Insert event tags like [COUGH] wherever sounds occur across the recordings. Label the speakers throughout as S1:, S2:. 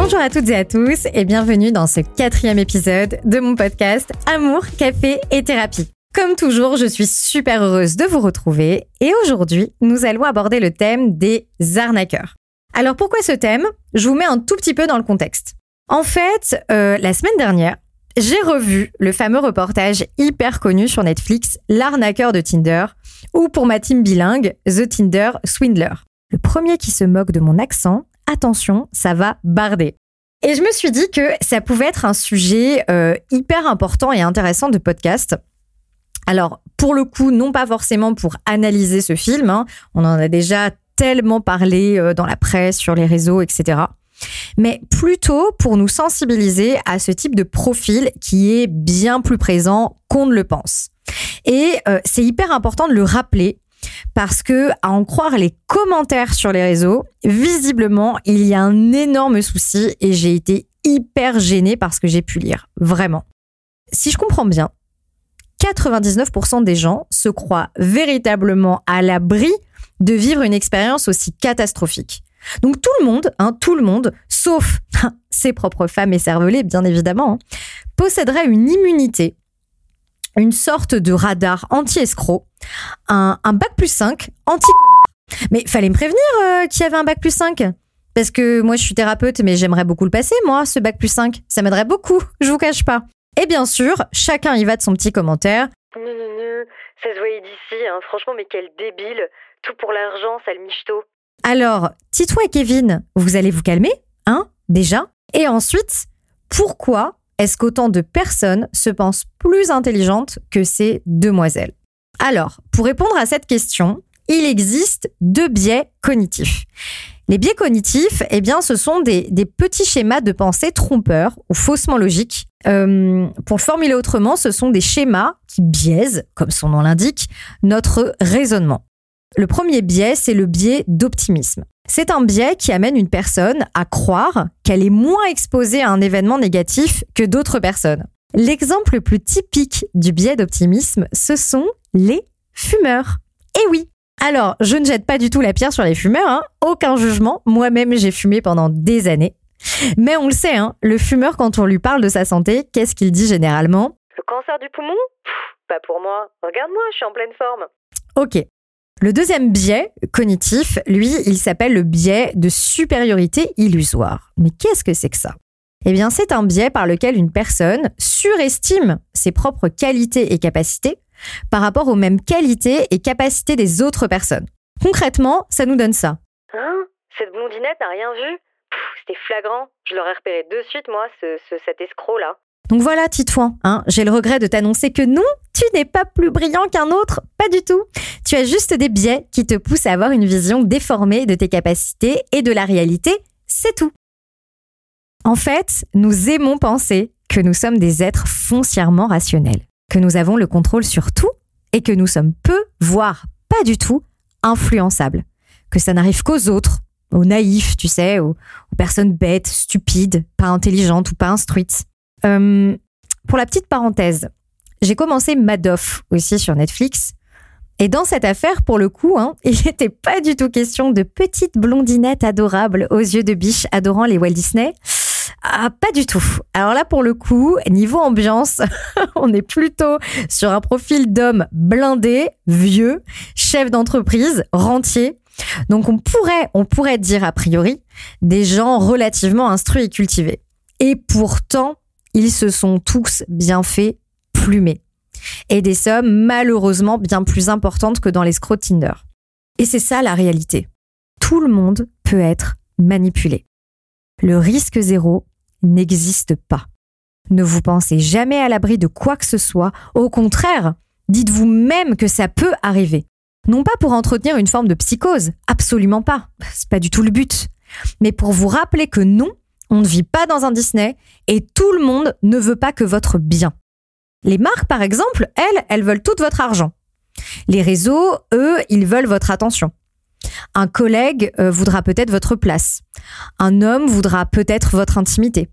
S1: Bonjour à toutes et à tous et bienvenue dans ce quatrième épisode de mon podcast Amour, Café et Thérapie. Comme toujours, je suis super heureuse de vous retrouver et aujourd'hui, nous allons aborder le thème des arnaqueurs. Alors pourquoi ce thème? Je vous mets un tout petit peu dans le contexte. En fait, euh, la semaine dernière, j'ai revu le fameux reportage hyper connu sur Netflix, L'arnaqueur de Tinder, ou pour ma team bilingue, The Tinder Swindler. Le premier qui se moque de mon accent, attention, ça va barder. Et je me suis dit que ça pouvait être un sujet euh, hyper important et intéressant de podcast. Alors, pour le coup, non pas forcément pour analyser ce film, hein. on en a déjà tellement parlé euh, dans la presse, sur les réseaux, etc. Mais plutôt pour nous sensibiliser à ce type de profil qui est bien plus présent qu'on ne le pense. Et euh, c'est hyper important de le rappeler parce que, à en croire les commentaires sur les réseaux, visiblement, il y a un énorme souci et j'ai été hyper gênée par ce que j'ai pu lire. Vraiment. Si je comprends bien, 99% des gens se croient véritablement à l'abri de vivre une expérience aussi catastrophique. Donc tout le monde, hein, tout le monde, sauf [LAUGHS] ses propres femmes et cervelés, bien évidemment, hein, posséderait une immunité, une sorte de radar anti-escroc, un, bac plus 5 anti-connard. Mais fallait me prévenir euh, qu'il y avait un bac plus 5. Parce que moi, je suis thérapeute, mais j'aimerais beaucoup le passer, moi, ce bac plus 5. Ça m'aiderait beaucoup, [LAUGHS] je vous cache pas. Et bien sûr, chacun y va de son petit commentaire.
S2: Non, non, non, ça se voyait d'ici, hein. franchement, mais quel débile. Tout pour l'argent, sale michto.
S1: Alors, Tito et Kevin, vous allez vous calmer, hein, déjà Et ensuite, pourquoi est-ce qu'autant de personnes se pensent plus intelligentes que ces demoiselles? Alors, pour répondre à cette question, il existe deux biais cognitifs. Les biais cognitifs, eh bien, ce sont des, petits schémas de pensée trompeurs ou faussement logiques. Euh, pour le formuler autrement, ce sont des schémas qui biaisent, comme son nom l'indique, notre raisonnement. Le premier biais, c'est le biais d'optimisme. C'est un biais qui amène une personne à croire qu'elle est moins exposée à un événement négatif que d'autres personnes. L'exemple le plus typique du biais d'optimisme, ce sont les fumeurs. Eh oui Alors, je ne jette pas du tout la pierre sur les fumeurs, hein. aucun jugement, moi-même j'ai fumé pendant des années. Mais on le sait, hein, le fumeur, quand on lui parle de sa santé, qu'est-ce qu'il dit généralement?
S2: Le cancer du poumon? Pas pour moi. Regarde-moi, je suis en pleine forme.
S1: Ok, le deuxième biais cognitif, lui, il s'appelle le biais de supériorité illusoire. Mais qu'est-ce que c'est que ça? Eh bien, c'est un biais par lequel une personne surestime ses propres qualités et capacités par rapport aux mêmes qualités et capacités des autres personnes. Concrètement, ça nous donne ça.
S2: Hein? Cette blondinette n'a rien vu? C'était flagrant. Je l'aurais repéré de suite, moi, cet escroc-là.
S1: Donc voilà, Titouan, hein, j'ai le regret de t'annoncer que non, tu n'es pas plus brillant qu'un autre, pas du tout. Tu as juste des biais qui te poussent à avoir une vision déformée de tes capacités et de la réalité, c'est tout. En fait, nous aimons penser que nous sommes des êtres foncièrement rationnels, que nous avons le contrôle sur tout et que nous sommes peu, voire pas du tout, influençables, que ça n'arrive qu'aux autres, aux naïfs, tu sais, aux, personnes bêtes, stupides, pas intelligentes ou pas instruites. Euh, pour la petite parenthèse, j'ai commencé Madoff aussi sur Netflix. Et dans cette affaire, pour le coup, hein, [LAUGHS] il n'était pas du tout question de petites blondinettes adorables aux yeux de biche adorant les Walt Disney. Ah, pas du tout. Alors là, pour le coup, niveau ambiance, [LAUGHS] on est plutôt sur un profil d'homme blindé, vieux, chef d'entreprise, rentier. Donc on pourrait, on pourrait dire a priori des gens relativement instruits et cultivés. Et pourtant, ils se sont tous bien fait plumer. Et des sommes malheureusement bien plus importantes que dans les Tinder. Et c'est ça la réalité. Tout le monde peut être manipulé. Le risque zéro n'existe pas. Ne vous pensez jamais à l'abri de quoi que ce soit. Au contraire, dites-vous même que ça peut arriver. Non pas pour entretenir une forme de psychose, absolument pas. C'est pas du tout le but. Mais pour vous rappeler que non, on ne vit pas dans un Disney et tout le monde ne veut pas que votre bien. Les marques, par exemple, elles, elles veulent tout votre argent. Les réseaux, eux, ils veulent votre attention. Un collègue euh, voudra peut-être votre place. Un homme voudra peut-être votre intimité.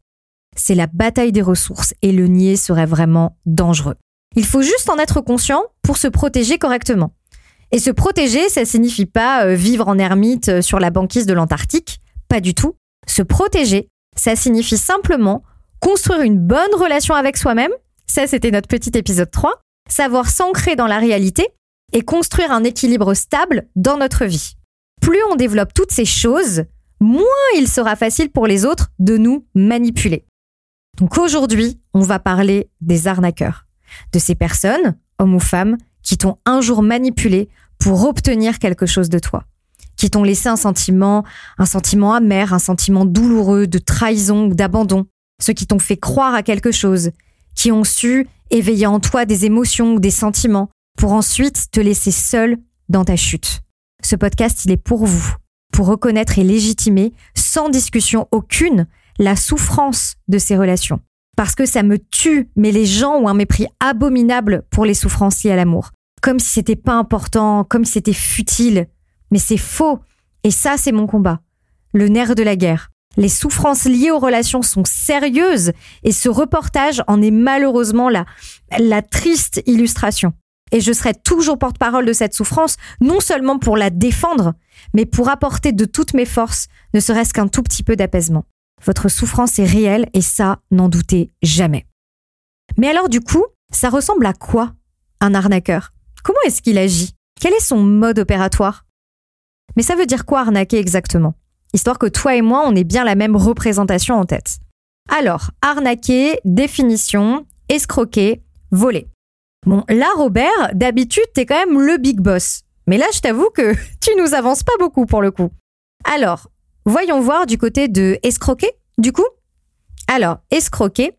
S1: C'est la bataille des ressources et le nier serait vraiment dangereux. Il faut juste en être conscient pour se protéger correctement. Et se protéger, ça signifie pas euh, vivre en ermite euh, sur la banquise de l'Antarctique, pas du tout. Se protéger, Ça signifie simplement construire une bonne relation avec soi-même. Ça, c'était notre petit épisode 3. Savoir s'ancrer dans la réalité et construire un équilibre stable dans notre vie. Plus on développe toutes ces choses, moins il sera facile pour les autres de nous manipuler. Donc aujourd'hui, on va parler des arnaqueurs, de ces personnes, hommes ou femmes, qui t'ont un jour manipulé pour obtenir quelque chose de toi, qui t'ont laissé un sentiment, un sentiment amer, un sentiment douloureux de trahison ou d'abandon, ceux qui t'ont fait croire à quelque chose, qui ont su éveiller en toi des émotions ou des sentiments pour ensuite te laisser seul dans ta chute. Ce podcast, il est pour vous, pour reconnaître et légitimer, sans discussion aucune, la souffrance de ces relations. Parce que ça me tue, mais les gens ont un mépris abominable pour les souffrances liées à l'amour. Comme si c'était pas important, comme si c'était futile. Mais c'est faux. Et ça, c'est mon combat. Le nerf de la guerre. Les souffrances liées aux relations sont sérieuses et ce reportage en est malheureusement la, triste illustration. Et je serai toujours porte-parole de cette souffrance, non seulement pour la défendre, mais pour apporter de toutes mes forces, ne serait-ce qu'un tout petit peu d'apaisement. Votre souffrance est réelle et ça, n'en doutez jamais. Mais alors du coup, ça ressemble à quoi un arnaqueur? Comment est-ce qu'il agit? Quel est son mode opératoire? Mais ça veut dire quoi arnaquer exactement? Histoire que toi et moi, on ait bien la même représentation en tête. Alors, arnaquer, définition, escroquer, voler. Bon, là, Robert, d'habitude, t'es quand même le big boss. Mais là, je t'avoue que [LAUGHS] tu nous avances pas beaucoup pour le coup. Alors, voyons voir du côté de escroquer, du coup. Alors, escroquer,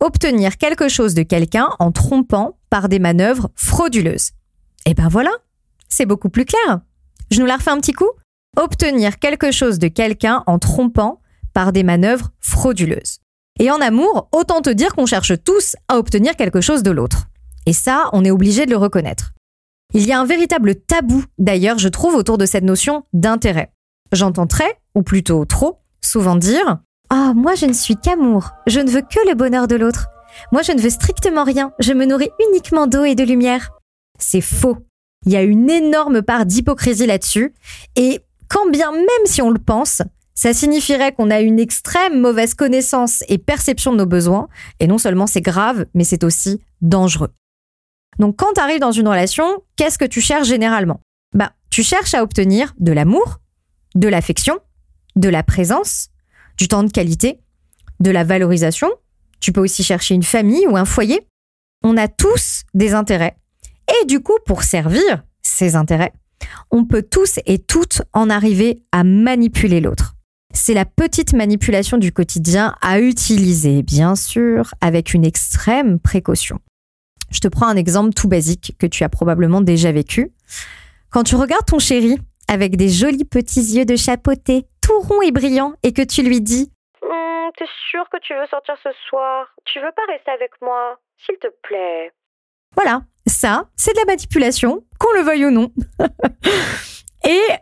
S1: obtenir quelque chose de quelqu'un en trompant par des manœuvres frauduleuses. Et eh ben voilà, c'est beaucoup plus clair. Je nous la refais un petit coup Obtenir quelque chose de quelqu'un en trompant par des manœuvres frauduleuses. Et en amour, autant te dire qu'on cherche tous à obtenir quelque chose de l'autre. Et ça, on est obligé de le reconnaître. Il y a un véritable tabou, d'ailleurs, je trouve, autour de cette notion d'intérêt. J'entends très, ou plutôt trop, souvent dire Ah, moi je ne suis qu'amour, je ne veux que le bonheur de l'autre. Moi je ne veux strictement rien, je me nourris uniquement d'eau et de lumière. C'est faux. Il y a une énorme part d'hypocrisie là-dessus, et quand bien même si on le pense, ça signifierait qu'on a une extrême mauvaise connaissance et perception de nos besoins, et non seulement c'est grave, mais c'est aussi dangereux. Donc quand tu arrives dans une relation, qu'est-ce que tu cherches généralement? Bah, tu cherches à obtenir de l'amour, de l'affection, de la présence, du temps de qualité, de la valorisation. Tu peux aussi chercher une famille ou un foyer. On a tous des intérêts. Et du coup, pour servir ces intérêts, on peut tous et toutes en arriver à manipuler l'autre. C'est la petite manipulation du quotidien à utiliser, bien sûr, avec une extrême précaution. Je te prends un exemple tout basique que tu as probablement déjà vécu. Quand tu regardes ton chéri avec des jolis petits yeux de chapeauté, tout ronds et brillants, et que tu lui dis
S2: hum, T'es sûr que tu veux sortir ce soir? Tu veux pas rester avec moi S'il te plaît?
S1: Voilà, ça, c'est de la manipulation, qu'on le veuille ou non. [LAUGHS]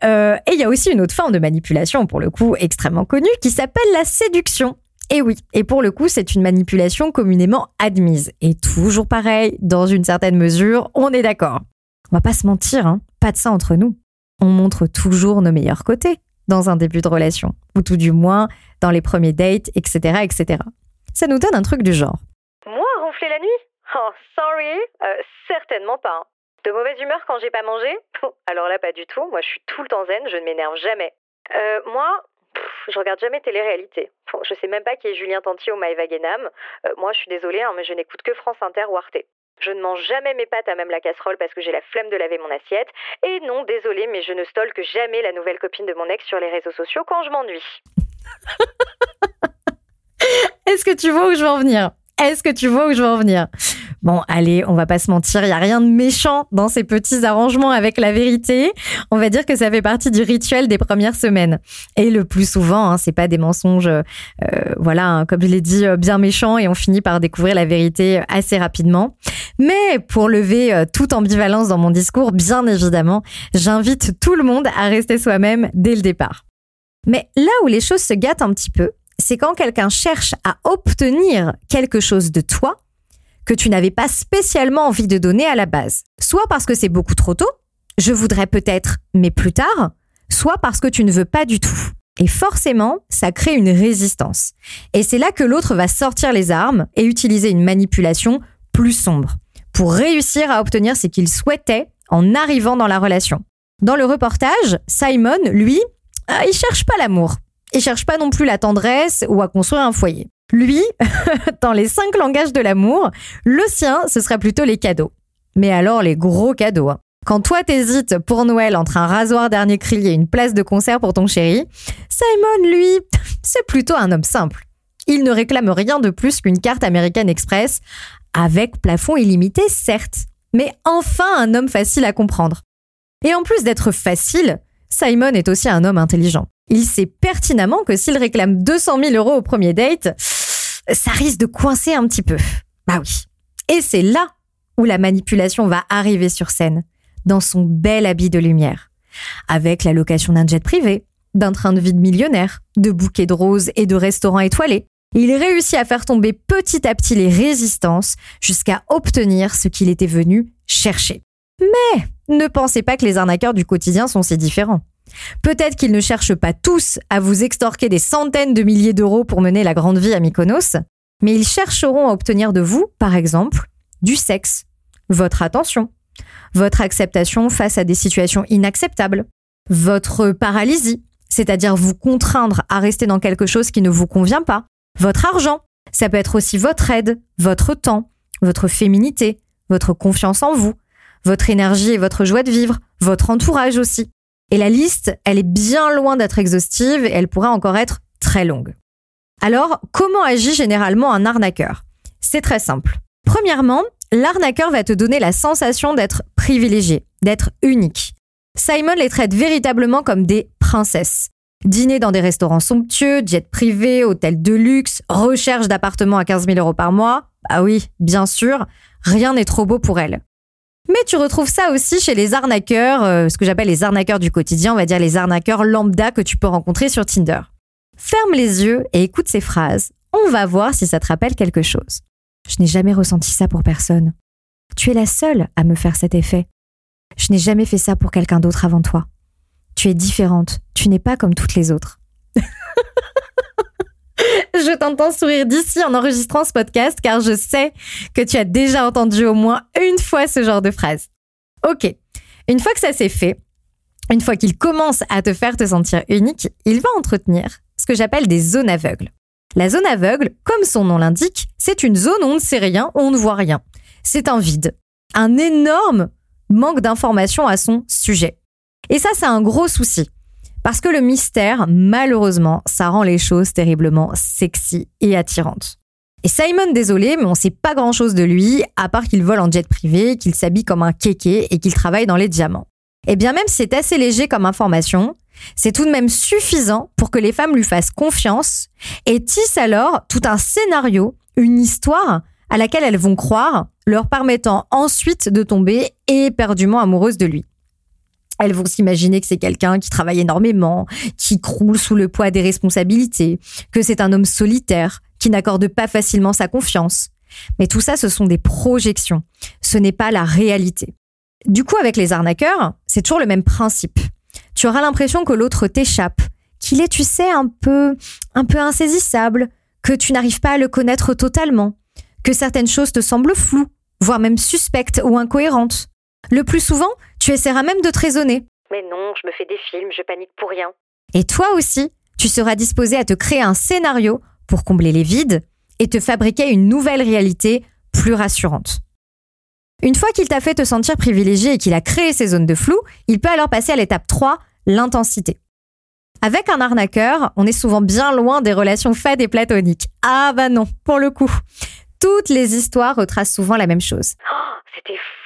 S1: Euh, et il y a aussi une autre forme de manipulation, pour le coup, extrêmement connue, qui s'appelle la séduction. Et oui, et pour le coup, c'est une manipulation communément admise. Et toujours pareil, dans une certaine mesure, on est d'accord. On va pas se mentir, hein, pas de ça entre nous. On montre toujours nos meilleurs côtés dans un début de relation, ou tout du moins dans les premiers dates, etc., etc. Ça nous donne un truc du genre.
S2: Moi, ronfler la nuit? Oh, sorry, euh, certainement pas. Hein. De mauvaise humeur quand j'ai pas mangé? Alors là, pas du tout. Moi, je suis tout le temps zen, je ne m'énerve jamais. Euh, moi, je regarde jamais télé-réalité. je sais même pas qui est Julien Tanti ou Maëva Guénam. Euh, moi, je suis désolée, hein, mais je n'écoute que France Inter ou Arte. Je ne mange jamais mes pâtes à même la casserole parce que j'ai la flemme de laver mon assiette. Et non, désolée, mais je ne stalke jamais la nouvelle copine de mon ex sur les réseaux sociaux quand je m'ennuie. [LAUGHS]
S1: Est-ce que tu vois où je veux en venir? Est-ce que tu vois où je veux en venir? Bon, allez, on va pas se mentir, il y a rien de méchant dans ces petits arrangements avec la vérité. On va dire que ça fait partie du rituel des premières semaines. Et le plus souvent, hein, c'est pas des mensonges, euh, voilà, hein, comme je l'ai dit, euh, bien méchants, et on finit par découvrir la vérité assez rapidement. Mais pour lever euh, toute ambivalence dans mon discours, bien évidemment, j'invite tout le monde à rester soi-même dès le départ. Mais là où les choses se gâtent un petit peu, c'est quand quelqu'un cherche à obtenir quelque chose de toi que tu n'avais pas spécialement envie de donner à la base. Soit parce que c'est beaucoup trop tôt, je voudrais peut-être, mais plus tard, soit parce que tu ne veux pas du tout. Et forcément, ça crée une résistance. Et c'est là que l'autre va sortir les armes et utiliser une manipulation plus sombre pour réussir à obtenir ce qu'il souhaitait en arrivant dans la relation. Dans le reportage, Simon, lui, ah, il cherche pas l'amour. Il cherche pas non plus la tendresse ou à construire un foyer. Lui, [LAUGHS] dans les cinq langages de l'amour, le sien, ce serait plutôt les cadeaux. Mais alors les gros cadeaux. Hein. Quand toi t'hésites pour Noël entre un rasoir dernier cri et une place de concert pour ton chéri, Simon, lui, [LAUGHS] c'est plutôt un homme simple. Il ne réclame rien de plus qu'une carte American Express, avec plafond illimité certes, mais enfin un homme facile à comprendre. Et en plus d'être facile, Simon est aussi un homme intelligent. Il sait pertinemment que s'il réclame 200 000 euros au premier date, ça risque de coincer un petit peu. Bah oui. Et c'est là où la manipulation va arriver sur scène, dans son bel habit de lumière, avec la location d'un jet privé, d'un train de vie de millionnaire, de bouquets de roses et de restaurants étoilés. Il réussit à faire tomber petit à petit les résistances jusqu'à obtenir ce qu'il était venu chercher. Mais ne pensez pas que les arnaqueurs du quotidien sont si différents. Peut-être qu'ils ne cherchent pas tous à vous extorquer des centaines de milliers d'euros pour mener la grande vie à Mykonos, mais ils chercheront à obtenir de vous, par exemple, du sexe, votre attention, votre acceptation face à des situations inacceptables, votre paralysie, c'est-à-dire vous contraindre à rester dans quelque chose qui ne vous convient pas, votre argent, ça peut être aussi votre aide, votre temps, votre féminité, votre confiance en vous, votre énergie et votre joie de vivre, votre entourage aussi. Et la liste, elle est bien loin d'être exhaustive et elle pourrait encore être très longue. Alors, comment agit généralement un arnaqueur? C'est très simple. Premièrement, l'arnaqueur va te donner la sensation d'être privilégié, d'être unique. Simon les traite véritablement comme des princesses. Dîner dans des restaurants somptueux, jet privé, hôtels de luxe, recherche d'appartements à 15 000 euros par mois. Ah oui, bien sûr, rien n'est trop beau pour elle. Mais tu retrouves ça aussi chez les arnaqueurs, euh, ce que j'appelle les arnaqueurs du quotidien, on va dire les arnaqueurs lambda que tu peux rencontrer sur Tinder. Ferme les yeux et écoute ces phrases. On va voir si ça te rappelle quelque chose. Je n'ai jamais ressenti ça pour personne. Tu es la seule à me faire cet effet. Je n'ai jamais fait ça pour quelqu'un d'autre avant toi. Tu es différente, tu n'es pas comme toutes les autres. [LAUGHS] [LAUGHS] je t'entends sourire d'ici en enregistrant ce podcast car je sais que tu as déjà entendu au moins une fois ce genre de phrase. Ok, une fois que ça s'est fait, une fois qu'il commence à te faire te sentir unique, il va entretenir ce que j'appelle des zones aveugles. La zone aveugle, comme son nom l'indique, c'est une zone où on ne sait rien, où on ne voit rien. C'est un vide, un énorme manque d'informations à son sujet. Et ça, c'est un gros souci. Parce que le mystère, malheureusement, ça rend les choses terriblement sexy et attirantes. Et Simon, désolé, mais on sait pas grand chose de lui, à part qu'il vole en jet privé, qu'il s'habille comme un kéké et qu'il travaille dans les diamants. Et bien même si c'est assez léger comme information, c'est tout de même suffisant pour que les femmes lui fassent confiance et tissent alors tout un scénario, une histoire à laquelle elles vont croire, leur permettant ensuite de tomber éperdument amoureuses de lui. Elles vont s'imaginer que c'est quelqu'un qui travaille énormément, qui croule sous le poids des responsabilités, que c'est un homme solitaire, qui n'accorde pas facilement sa confiance. Mais tout ça, ce sont des projections. Ce n'est pas la réalité. Du coup, avec les arnaqueurs, c'est toujours le même principe. Tu auras l'impression que l'autre t'échappe, qu'il est, tu sais, un peu, un peu insaisissable, que tu n'arrives pas à le connaître totalement, que certaines choses te semblent floues, voire même suspectes ou incohérentes. Le plus souvent, tu essaieras même de te raisonner.
S2: Mais non, je me fais des films, je panique pour rien.
S1: Et toi aussi, tu seras disposé à te créer un scénario pour combler les vides et te fabriquer une nouvelle réalité plus rassurante. Une fois qu'il t'a fait te sentir privilégié et qu'il a créé ces zones de flou, il peut alors passer à l'étape 3, l'intensité. Avec un arnaqueur, on est souvent bien loin des relations fades et platoniques. Ah bah non, pour le coup. Toutes les histoires retracent souvent la même chose.
S2: Oh, c'était fou,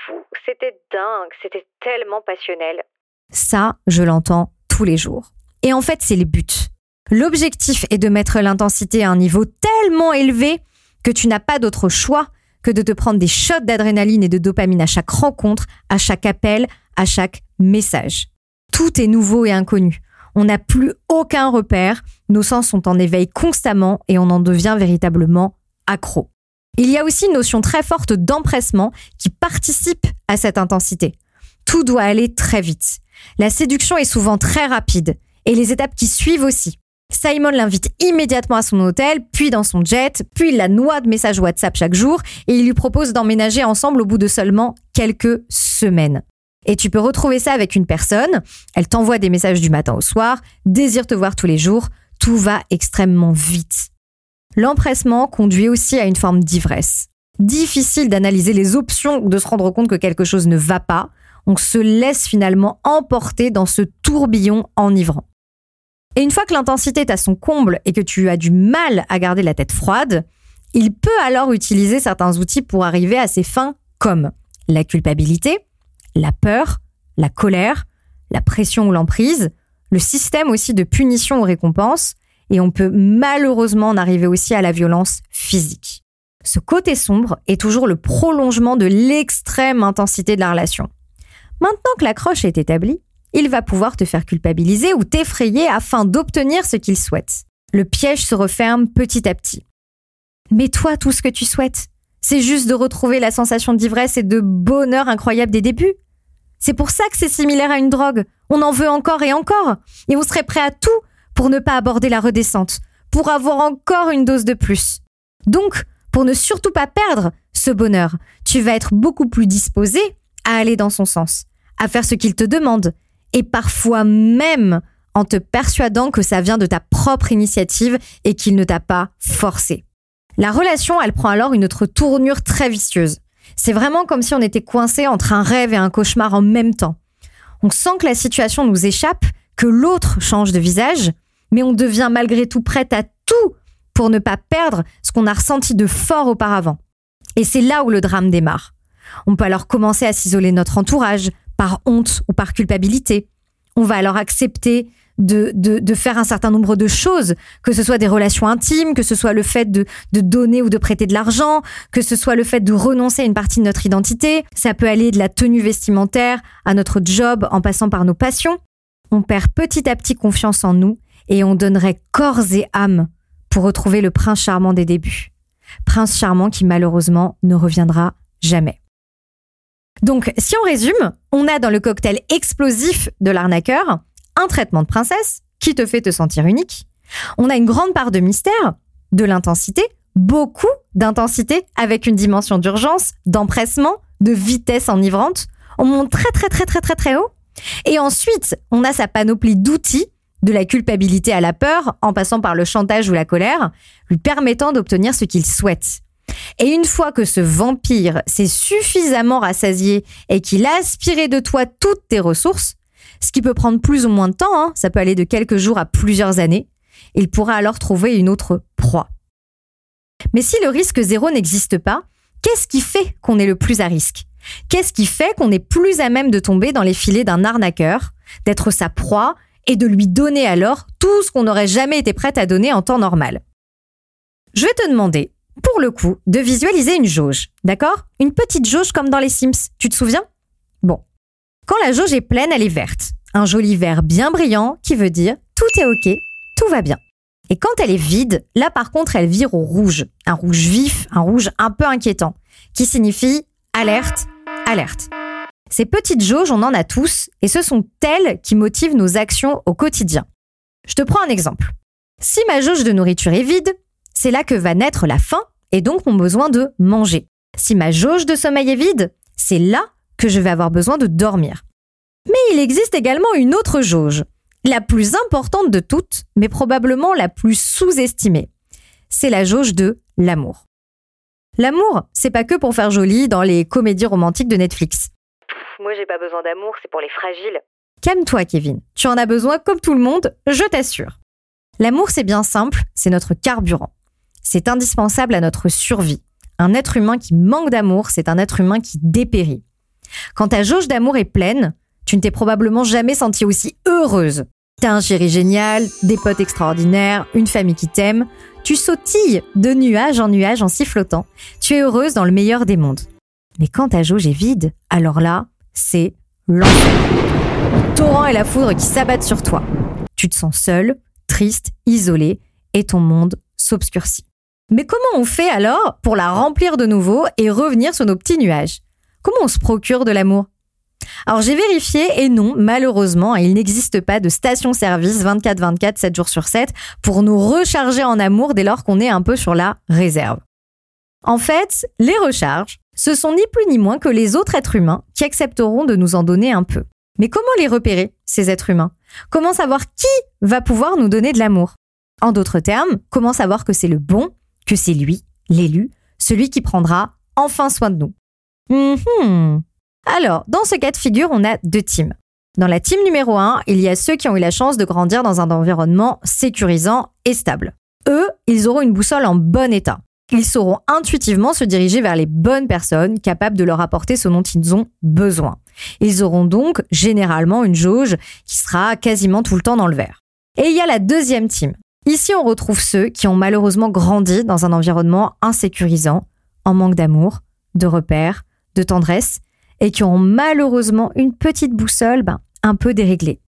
S2: c'était dingue, c'était tellement passionnel.
S1: Ça, je l'entends tous les jours. Et en fait, c'est le but. L'objectif est de mettre l'intensité à un niveau tellement élevé que tu n'as pas d'autre choix que de te prendre des shots d'adrénaline et de dopamine à chaque rencontre, à chaque appel, à chaque message. Tout est nouveau et inconnu. On n'a plus aucun repère, nos sens sont en éveil constamment et on en devient véritablement accro. Il y a aussi une notion très forte d'empressement qui participe à cette intensité. Tout doit aller très vite. La séduction est souvent très rapide et les étapes qui suivent aussi. Simon l'invite immédiatement à son hôtel, puis dans son jet, puis il la noie de messages WhatsApp chaque jour et il lui propose d'emménager ensemble au bout de seulement quelques semaines. Et tu peux retrouver ça avec une personne, elle t'envoie des messages du matin au soir, désire te voir tous les jours, tout va extrêmement vite. L'empressement conduit aussi à une forme d'ivresse. Difficile d'analyser les options ou de se rendre compte que quelque chose ne va pas, on se laisse finalement emporter dans ce tourbillon enivrant. Et une fois que l'intensité est à son comble et que tu as du mal à garder la tête froide, il peut alors utiliser certains outils pour arriver à ses fins comme la culpabilité, la peur, la colère, la pression ou l'emprise, le système aussi de punition ou récompense, et on peut malheureusement en arriver aussi à la violence physique. Ce côté sombre est toujours le prolongement de l'extrême intensité de la relation. Maintenant que l'accroche est établie, il va pouvoir te faire culpabiliser ou t'effrayer afin d'obtenir ce qu'il souhaite. Le piège se referme petit à petit. Mais toi, tout ce que tu souhaites, c'est juste de retrouver la sensation d'ivresse et de bonheur incroyable des débuts. C'est pour ça que c'est similaire à une drogue. On en veut encore et encore. Et on serait prêt à tout pour ne pas aborder la redescente, pour avoir encore une dose de plus. Donc, pour ne surtout pas perdre ce bonheur, tu vas être beaucoup plus disposé à aller dans son sens, à faire ce qu'il te demande, et parfois même en te persuadant que ça vient de ta propre initiative et qu'il ne t'a pas forcé. La relation, elle prend alors une autre tournure très vicieuse. C'est vraiment comme si on était coincé entre un rêve et un cauchemar en même temps. On sent que la situation nous échappe, que l'autre change de visage, mais on devient malgré tout prête à tout pour ne pas perdre ce qu'on a ressenti de fort auparavant. Et c'est là où le drame démarre. On peut alors commencer à s'isoler notre entourage, par honte ou par culpabilité. On va alors accepter de, de, faire un certain nombre de choses, que ce soit des relations intimes, que ce soit le fait de, de donner ou de prêter de l'argent, que ce soit le fait de renoncer à une partie de notre identité. Ça peut aller de la tenue vestimentaire à notre job en passant par nos passions. On perd petit à petit confiance en nous et on donnerait corps et âme pour retrouver le prince charmant des débuts. Prince charmant qui malheureusement ne reviendra jamais. Donc, si on résume, on a dans le cocktail explosif de l'arnaqueur un traitement de princesse qui te fait te sentir unique. On a une grande part de mystère, de l'intensité, beaucoup d'intensité avec une dimension d'urgence, d'empressement, de vitesse enivrante. On monte très très très très très très haut. Et ensuite, on a sa panoplie d'outils, de la culpabilité à la peur, en passant par le chantage ou la colère, lui permettant d'obtenir ce qu'il souhaite. Et une fois que ce vampire s'est suffisamment rassasié et qu'il a aspiré de toi toutes tes ressources, ce qui peut prendre plus ou moins de temps, hein, ça peut aller de quelques jours à plusieurs années, il pourra alors trouver une autre proie. Mais si le risque zéro n'existe pas, qu'est-ce qui fait qu'on est le plus à risque? Qu'est-ce qui fait qu'on est plus à même de tomber dans les filets d'un arnaqueur, d'être sa proie et de lui donner alors tout ce qu'on n'aurait jamais été prêt à donner en temps normal Je vais te demander, pour le coup, de visualiser une jauge, d'accord? Une petite jauge comme dans les Sims, tu te souviens? Bon. Quand la jauge est pleine, elle est verte. Un joli vert bien brillant qui veut dire tout est ok, tout va bien. Et quand elle est vide, là par contre, elle vire au rouge. Un rouge vif, un rouge un peu inquiétant, qui signifie alerte, alerte. Ces petites jauges, on en a tous, et ce sont elles qui motivent nos actions au quotidien. Je te prends un exemple. Si ma jauge de nourriture est vide, c'est là que va naître la faim et donc mon besoin de manger. Si ma jauge de sommeil est vide, c'est là que je vais avoir besoin de dormir. Mais il existe également une autre jauge, la plus importante de toutes, mais probablement la plus sous-estimée. C'est la jauge de l'amour. L'amour, c'est pas que pour faire joli dans les comédies romantiques de Netflix.
S2: Moi j'ai pas besoin d'amour, c'est pour les fragiles.
S1: Calme-toi Kevin, tu en as besoin comme tout le monde, je t'assure. L'amour c'est bien simple, c'est notre carburant. C'est indispensable à notre survie. Un être humain qui manque d'amour, c'est un être humain qui dépérit. Quand ta jauge d'amour est pleine, tu ne t'es probablement jamais sentie aussi heureuse. T'as un chéri génial, des potes extraordinaires, une famille qui t'aime. Tu sautilles de nuage en nuage en sifflotant. Tu es heureuse dans le meilleur des mondes. Mais quand ta jauge est vide, alors là, c'est l'enfer. Le torrent et la foudre qui s'abattent sur toi. Tu te sens seul, triste, isolé, et ton monde s'obscurcit. Mais comment on fait alors pour la remplir de nouveau et revenir sur nos petits nuages? Comment on se procure de l'amour? Alors j'ai vérifié et non, malheureusement, il n'existe pas de station-service 24-24, 7 jours sur 7 pour nous recharger en amour dès lors qu'on est un peu sur la réserve. En fait, les recharges, ce sont ni plus ni moins que les autres êtres humains qui accepteront de nous en donner un peu. Mais comment les repérer, ces êtres humains? Comment savoir qui va pouvoir nous donner de l'amour? En d'autres termes, comment savoir que c'est le bon, que c'est lui, l'élu, celui qui prendra enfin soin de nous? Mhm. Alors, dans ce cas de figure, on a deux teams. Dans la team numéro 1, il y a ceux qui ont eu la chance de grandir dans un environnement sécurisant et stable. Eux, ils auront une boussole en bon état. Ils sauront intuitivement se diriger vers les bonnes personnes capables de leur apporter ce dont ils ont besoin. Ils auront donc généralement une jauge qui sera quasiment tout le temps dans le vert. Et il y a la deuxième team. Ici, on retrouve ceux qui ont malheureusement grandi dans un environnement insécurisant, en manque d'amour, de repères, de tendresse et qui ont malheureusement une petite boussole ben, un peu déréglée.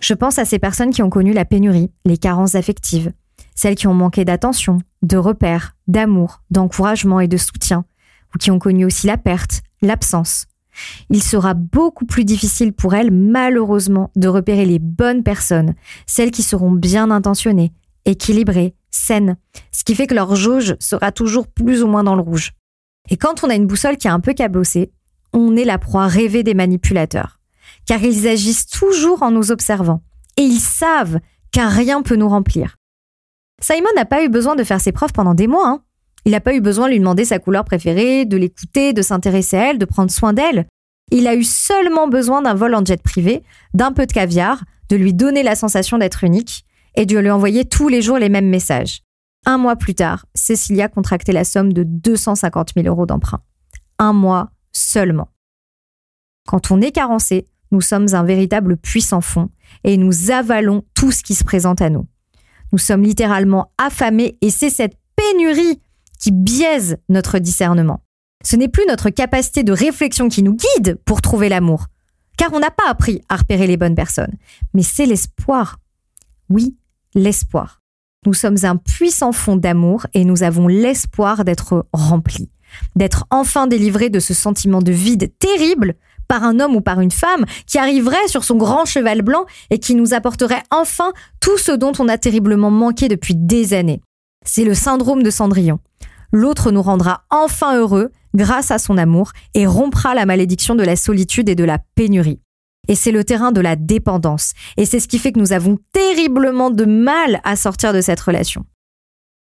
S1: Je pense à ces personnes qui ont connu la pénurie, les carences affectives, celles qui ont manqué d'attention, de repères, d'amour, d'encouragement et de soutien, ou qui ont connu aussi la perte, l'absence. Il sera beaucoup plus difficile pour elles, malheureusement, de repérer les bonnes personnes, celles qui seront bien intentionnées, équilibrées, saines, ce qui fait que leur jauge sera toujours plus ou moins dans le rouge. Et quand on a une boussole qui est un peu cabossée, on est la proie rêvée des manipulateurs. Car ils agissent toujours en nous observant. Et ils savent qu'un rien peut nous remplir. Simon n'a pas eu besoin de faire ses preuves pendant des mois. Hein. Il n'a pas eu besoin de lui demander sa couleur préférée, de l'écouter, de s'intéresser à elle, de prendre soin d'elle. Il a eu seulement besoin d'un vol en jet privé, d'un peu de caviar, de lui donner la sensation d'être unique et de lui envoyer tous les jours les mêmes messages. Un mois plus tard, Cecilia contractait la somme de 250 000 euros d'emprunt. Un mois seulement. Quand on est carencé, nous sommes un véritable puissant fond et nous avalons tout ce qui se présente à nous. Nous sommes littéralement affamés et c'est cette pénurie qui biaise notre discernement. Ce n'est plus notre capacité de réflexion qui nous guide pour trouver l'amour, car on n'a pas appris à repérer les bonnes personnes, mais c'est l'espoir. Oui, l'espoir. Nous sommes un puissant fond d'amour et nous avons l'espoir d'être remplis, d'être enfin délivrés de ce sentiment de vide terrible par un homme ou par une femme qui arriverait sur son grand cheval blanc et qui nous apporterait enfin tout ce dont on a terriblement manqué depuis des années. C'est le syndrome de Cendrillon. L'autre nous rendra enfin heureux grâce à son amour et rompra la malédiction de la solitude et de la pénurie. Et c'est le terrain de la dépendance. Et c'est ce qui fait que nous avons terriblement de mal à sortir de cette relation.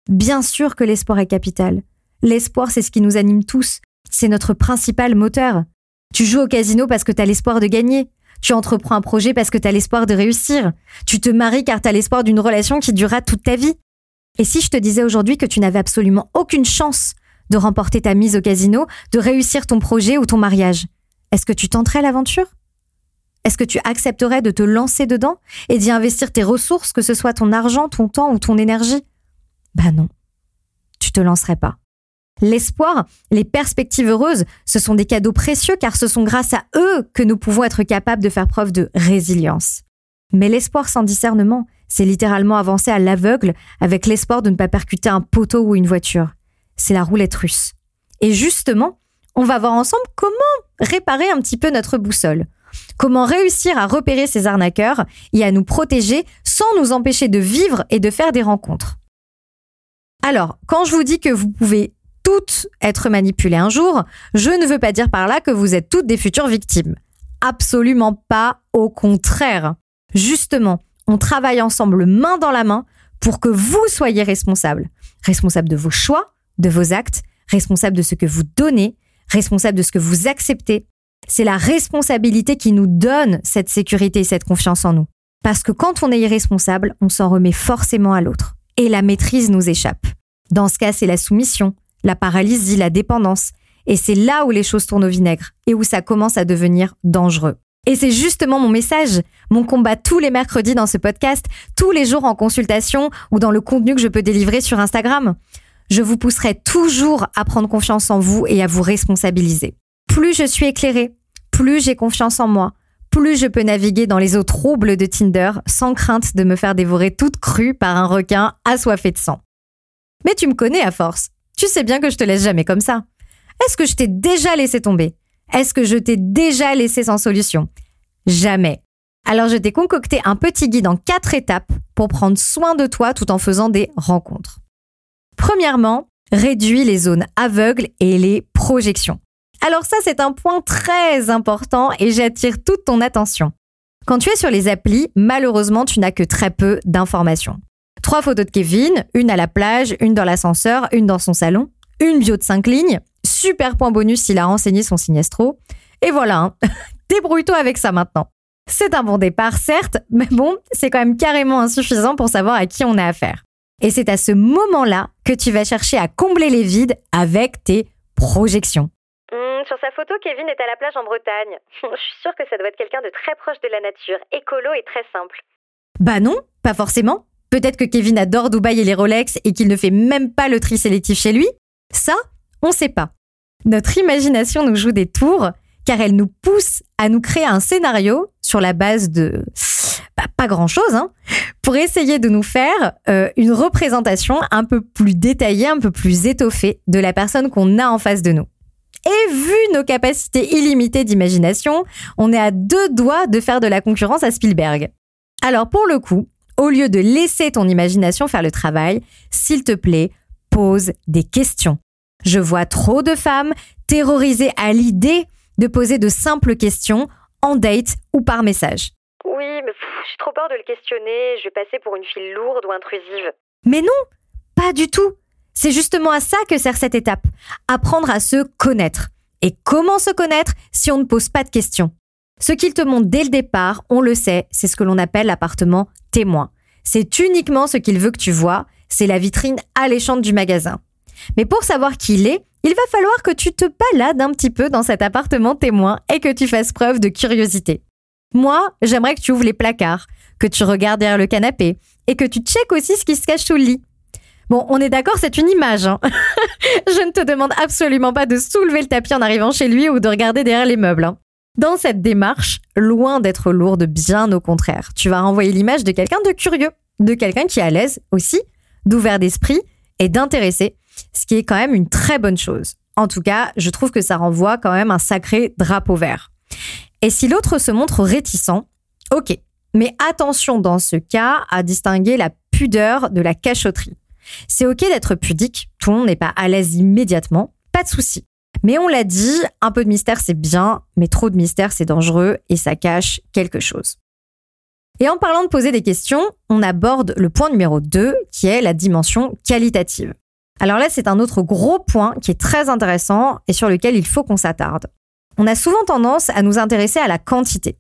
S1: Bien sûr que l'espoir est capital. L'espoir, c'est ce qui nous anime tous. C'est notre principal moteur. Tu joues au casino parce que tu as l'espoir de gagner. Tu entreprends un projet parce que tu as l'espoir de réussir. Tu te maries car tu as l'espoir d'une relation qui durera toute ta vie. Et si je te disais aujourd'hui que tu n'avais absolument aucune chance de remporter ta mise au casino, de réussir ton projet ou ton mariage, est-ce que tu tenterais l'aventure? Est-ce que tu accepterais de te lancer dedans et d'y investir tes ressources, que ce soit ton argent, ton temps ou ton énergie? Ben non, tu te lancerais pas. L'espoir, les perspectives heureuses, ce sont des cadeaux précieux car ce sont grâce à eux que nous pouvons être capables de faire preuve de résilience. Mais l'espoir sans discernement, c'est littéralement avancer à l'aveugle avec l'espoir de ne pas percuter un poteau ou une voiture. C'est la roulette russe. Et justement, on va voir ensemble comment réparer un petit peu notre boussole. Comment réussir à repérer ces arnaqueurs et à nous protéger sans nous empêcher de vivre et de faire des rencontres. Alors, quand je vous dis que vous pouvez toutes être manipulées un jour, je ne veux pas dire par là que vous êtes toutes des futures victimes. Absolument pas, au contraire. Justement, on travaille ensemble main dans la main pour que vous soyez responsable. Responsable de vos choix, de vos actes, responsable de ce que vous donnez, responsable de ce que vous acceptez, c'est la responsabilité qui nous donne cette sécurité et cette confiance en nous. Parce que quand on est irresponsable, on s'en remet forcément à l'autre. Et la maîtrise nous échappe. Dans ce cas, c'est la soumission, la paralysie, la dépendance. Et c'est là où les choses tournent au vinaigre et où ça commence à devenir dangereux. Et c'est justement mon message, mon combat tous les mercredis dans ce podcast, tous les jours en consultation ou dans le contenu que je peux délivrer sur Instagram. Je vous pousserai toujours à prendre confiance en vous et à vous responsabiliser plus je suis éclairée, plus j'ai confiance en moi, plus je peux naviguer dans les eaux troubles de Tinder sans crainte de me faire dévorer toute crue par un requin assoiffé de sang. Mais tu me connais à force. Tu sais bien que je te laisse jamais comme ça. Est-ce que je t'ai déjà laissé tomber? Est-ce que je t'ai déjà laissé sans solution? Jamais. Alors je t'ai concocté un petit guide en quatre étapes pour prendre soin de toi tout en faisant des rencontres. Premièrement, réduis les zones aveugles et les projections. Alors ça, c'est un point très important et j'attire toute ton attention. Quand tu es sur les applis, malheureusement, tu n'as que très peu d'informations. Trois photos de Kevin, une à la plage, une dans l'ascenseur, une dans son salon, une bio de cinq lignes, super point bonus s'il a renseigné son sinestro. Et voilà, hein. [LAUGHS] débrouille-toi avec ça maintenant. C'est un bon départ, certes, mais bon, c'est quand même carrément insuffisant pour savoir à qui on a affaire. Et c'est à ce moment-là que tu vas chercher à combler les vides avec tes projections.
S2: Hmm, sur sa photo, Kevin est à la plage en Bretagne. [LAUGHS] Je suis sûre que ça doit être quelqu'un de très proche de la nature, écolo et très simple.
S1: Bah non, pas forcément. Peut-être que Kevin adore Dubaï et les Rolex et qu'il ne fait même pas le tri sélectif chez lui. Ça, on sait pas. Notre imagination nous joue des tours car elle nous pousse à nous créer un scénario sur la base de bah, pas grand-chose, hein, pour essayer de nous faire euh, une représentation un peu plus détaillée, un peu plus étoffée de la personne qu'on a en face de nous. Et vu nos capacités illimitées d'imagination, on est à deux doigts de faire de la concurrence à Spielberg. Alors pour le coup, au lieu de laisser ton imagination faire le travail, s'il te plaît, pose des questions. Je vois trop de femmes terrorisées à l'idée de poser de simples questions en date ou par message.
S2: Oui, mais j'ai trop peur de le questionner, je vais passer pour une fille lourde ou intrusive.
S1: Mais non, pas du tout. C'est justement à ça que sert cette étape, apprendre à se connaître. Et comment se connaître si on ne pose pas de questions? Ce qu'il te montre dès le départ, on le sait, c'est ce que l'on appelle l'appartement témoin. C'est uniquement ce qu'il veut que tu vois, c'est la vitrine alléchante du magasin. Mais pour savoir qui il est, il va falloir que tu te balades un petit peu dans cet appartement témoin et que tu fasses preuve de curiosité. Moi, j'aimerais que tu ouvres les placards, que tu regardes derrière le canapé et que tu checkes aussi ce qui se cache sous le lit. Bon, on est d'accord, c'est une image. Hein. [LAUGHS] Je ne te demande absolument pas de soulever le tapis en arrivant chez lui ou de regarder derrière les meubles. Hein. Dans cette démarche, loin d'être lourde, bien au contraire, tu vas renvoyer l'image de quelqu'un de curieux, de quelqu'un qui est à l'aise aussi, d'ouvert d'esprit et d'intéressé ce qui est quand même une très bonne chose. En tout cas, je trouve que ça renvoie quand même un sacré drapeau vert. Et si l'autre se montre réticent, ok, mais attention dans ce cas à distinguer la pudeur de la cachotterie. C'est ok d'être pudique, tout le monde n'est pas à l'aise immédiatement, pas de souci. Mais on l'a dit, un peu de mystère c'est bien, mais trop de mystère c'est dangereux et ça cache quelque chose. Et en parlant de poser des questions, on aborde le point numéro 2 qui est la dimension qualitative. Alors là, c'est un autre gros point qui est très intéressant et sur lequel il faut qu'on s'attarde. On a souvent tendance à nous intéresser à la quantité,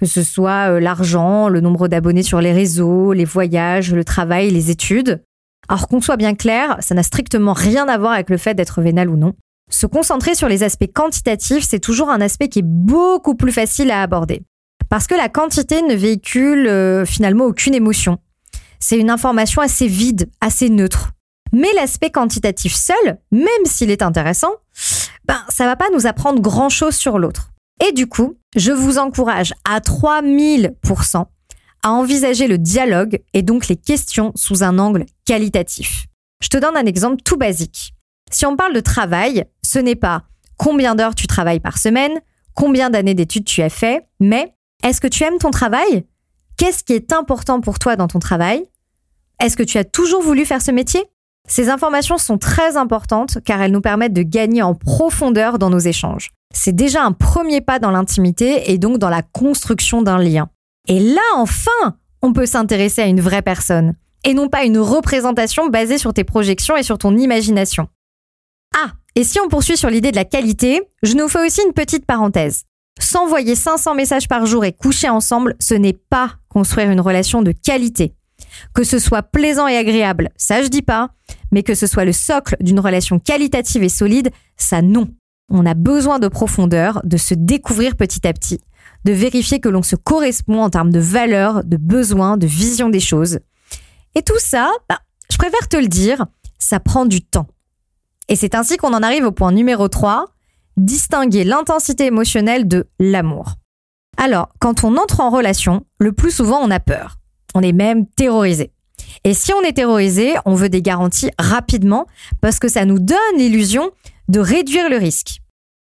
S1: que ce soit euh, l'argent, le nombre d'abonnés sur les réseaux, les voyages, le travail, les études. Alors qu'on soit bien clair, ça n'a strictement rien à voir avec le fait d'être vénal ou non. Se concentrer sur les aspects quantitatifs, c'est toujours un aspect qui est beaucoup plus facile à aborder. Parce que la quantité ne véhicule euh, finalement aucune émotion. C'est une information assez vide, assez neutre. Mais l'aspect quantitatif seul, même s'il est intéressant, ben, ça va pas nous apprendre grand chose sur l'autre. Et du coup, je vous encourage à 3000% à envisager le dialogue et donc les questions sous un angle qualitatif. Je te donne un exemple tout basique. Si on parle de travail, ce n'est pas combien d'heures tu travailles par semaine, combien d'années d'études tu as fait, mais est-ce que tu aimes ton travail? Qu'est-ce qui est important pour toi dans ton travail? Est-ce que tu as toujours voulu faire ce métier? Ces informations sont très importantes car elles nous permettent de gagner en profondeur dans nos échanges. C'est déjà un premier pas dans l'intimité et donc dans la construction d'un lien. Et là, enfin, on peut s'intéresser à une vraie personne et non pas une représentation basée sur tes projections et sur ton imagination. Ah, et si on poursuit sur l'idée de la qualité, je nous fais aussi une petite parenthèse. S'envoyer 500 messages par jour et coucher ensemble, ce n'est pas construire une relation de qualité. Que ce soit plaisant et agréable, ça je dis pas, mais que ce soit le socle d'une relation qualitative et solide, ça non. On a besoin de profondeur, de se découvrir petit à petit, de vérifier que l'on se correspond en termes de valeurs, de besoins, de vision des choses. Et tout ça, bah, je préfère te le dire, ça prend du temps. Et c'est ainsi qu'on en arrive au point numéro 3, distinguer l'intensité émotionnelle de l'amour. Alors, quand on entre en relation, le plus souvent on a peur. On est même terrorisé. Et si on est terrorisé, on veut des garanties rapidement parce que ça nous donne l'illusion de réduire le risque.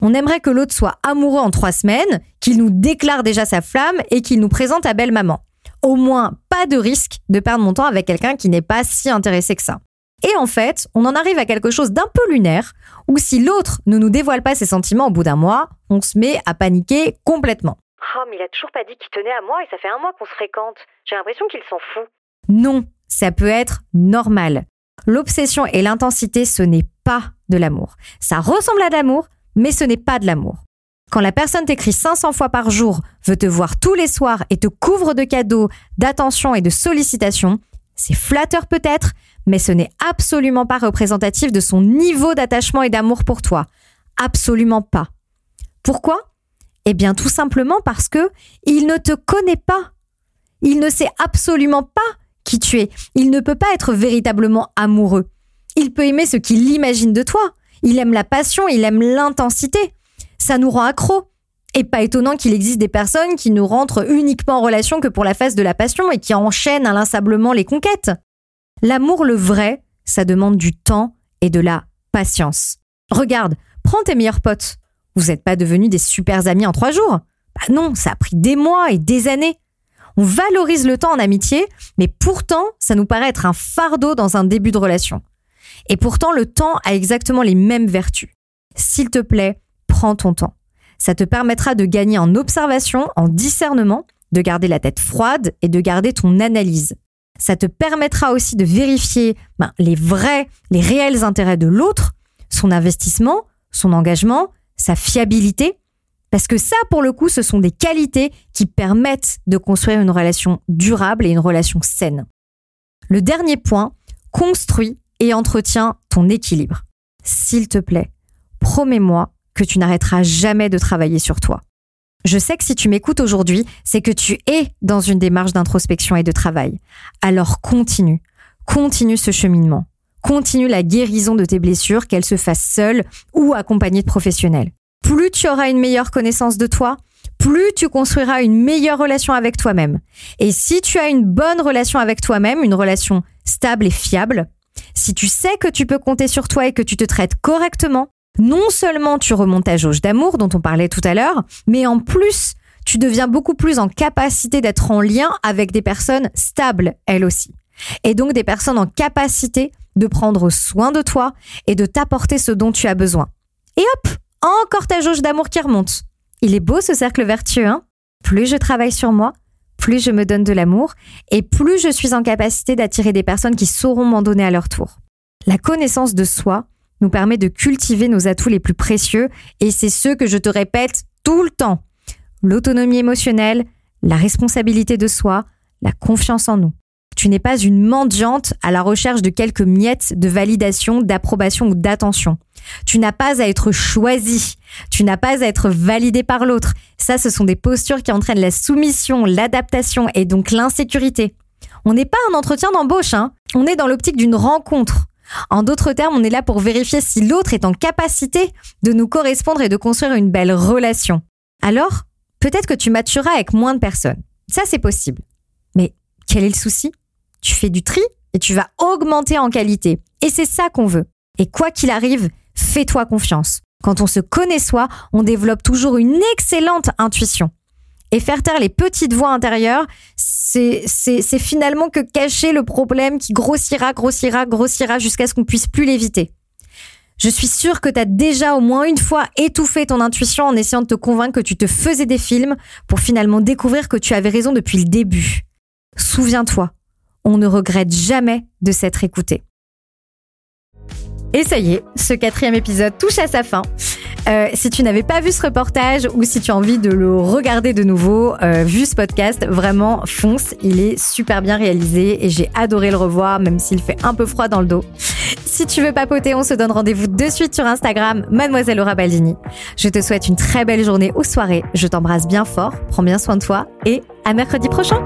S1: On aimerait que l'autre soit amoureux en trois semaines, qu'il nous déclare déjà sa flamme et qu'il nous présente à belle maman. Au moins, pas de risque de perdre mon temps avec quelqu'un qui n'est pas si intéressé que ça. Et en fait, on en arrive à quelque chose d'un peu lunaire, où si l'autre ne nous dévoile pas ses sentiments au bout d'un mois, on se met à paniquer complètement.
S2: Oh, mais il a toujours pas dit qu'il tenait à moi et ça fait un mois qu'on se fréquente. J'ai l'impression qu'il s'en fout.
S1: Non, ça peut être normal. L'obsession et l'intensité, ce n'est pas de l'amour. Ça ressemble à de l'amour, mais ce n'est pas de l'amour. Quand la personne t'écrit 500 fois par jour, veut te voir tous les soirs et te couvre de cadeaux, d'attention et de sollicitations, c'est flatteur peut-être, mais ce n'est absolument pas représentatif de son niveau d'attachement et d'amour pour toi. Absolument pas. Pourquoi? Eh bien tout simplement parce que il ne te connaît pas. Il ne sait absolument pas qui tu es. Il ne peut pas être véritablement amoureux. Il peut aimer ce qu'il imagine de toi. Il aime la passion, il aime l'intensité. Ça nous rend accro. Et pas étonnant qu'il existe des personnes qui nous rentrent uniquement en relation que pour la phase de la passion et qui enchaînent inlassablement les conquêtes. L'amour le vrai, ça demande du temps et de la patience. Regarde, prends tes meilleurs potes. Vous n'êtes pas devenus des super amis en trois jours? Bah non, ça a pris des mois et des années. On valorise le temps en amitié, mais pourtant, ça nous paraît être un fardeau dans un début de relation. Et pourtant, le temps a exactement les mêmes vertus. S'il te plaît, prends ton temps. Ça te permettra de gagner en observation, en discernement, de garder la tête froide et de garder ton analyse. Ça te permettra aussi de vérifier ben, les vrais, les réels intérêts de l'autre, son investissement, son engagement, sa fiabilité. Parce que ça, pour le coup, ce sont des qualités qui permettent de construire une relation durable et une relation saine. Le dernier point, construis et entretiens ton équilibre. S'il te plaît, promets-moi que tu n'arrêteras jamais de travailler sur toi. Je sais que si tu m'écoutes aujourd'hui, c'est que tu es dans une démarche d'introspection et de travail. Alors continue, continue ce cheminement. Continue la guérison de tes blessures, qu'elles se fassent seules ou accompagnées de professionnels. Plus tu auras une meilleure connaissance de toi, plus tu construiras une meilleure relation avec toi-même. Et si tu as une bonne relation avec toi-même, une relation stable et fiable, si tu sais que tu peux compter sur toi et que tu te traites correctement, non seulement tu remontes ta jauge d'amour dont on parlait tout à l'heure, mais en plus, tu deviens beaucoup plus en capacité d'être en lien avec des personnes stables, elles aussi. Et donc des personnes en capacité de prendre soin de toi et de t'apporter ce dont tu as besoin. Et hop, encore ta jauge d'amour qui remonte. Il est beau ce cercle vertueux, hein? Plus je travaille sur moi, plus je me donne de l'amour et plus je suis en capacité d'attirer des personnes qui sauront m'en donner à leur tour. La connaissance de soi nous permet de cultiver nos atouts les plus précieux et c'est ce que je te répète tout le temps. L'autonomie émotionnelle, la responsabilité de soi, la confiance en nous. Tu n'es pas une mendiante à la recherche de quelques miettes de validation, d'approbation ou d'attention. Tu n'as pas à être choisi. Tu n'as pas à être validé par l'autre. Ça, ce sont des postures qui entraînent la soumission, l'adaptation et donc l'insécurité. On n'est pas un entretien d'embauche, hein. On est dans l'optique d'une rencontre. En d'autres termes, on est là pour vérifier si l'autre est en capacité de nous correspondre et de construire une belle relation. Alors, peut-être que tu matureras avec moins de personnes. Ça, c'est possible. Mais quel est le souci? Tu fais du tri et tu vas augmenter en qualité. Et c'est ça qu'on veut. Et quoi qu'il arrive, fais-toi confiance. Quand on se connaît soi, on développe toujours une excellente intuition. Et faire taire les petites voix intérieures, c'est finalement que cacher le problème qui grossira, grossira, grossira jusqu'à ce qu'on puisse plus l'éviter. Je suis sûre que tu as déjà au moins une fois étouffé ton intuition en essayant de te convaincre que tu te faisais des films pour finalement découvrir que tu avais raison depuis le début. Souviens-toi, on ne regrette jamais de s'être écouté. Et ça y est, ce quatrième épisode touche à sa fin. Euh, si tu n'avais pas vu ce reportage ou si tu as envie de le regarder de nouveau, euh, vu ce podcast, vraiment fonce, il est super bien réalisé et j'ai adoré le revoir même s'il fait un peu froid dans le dos. Si tu veux papoter, on se donne rendez-vous de suite sur Instagram, mademoiselle Laura Baldini. Je te souhaite une très belle journée ou soirée, je t'embrasse bien fort, prends bien soin de toi et à mercredi prochain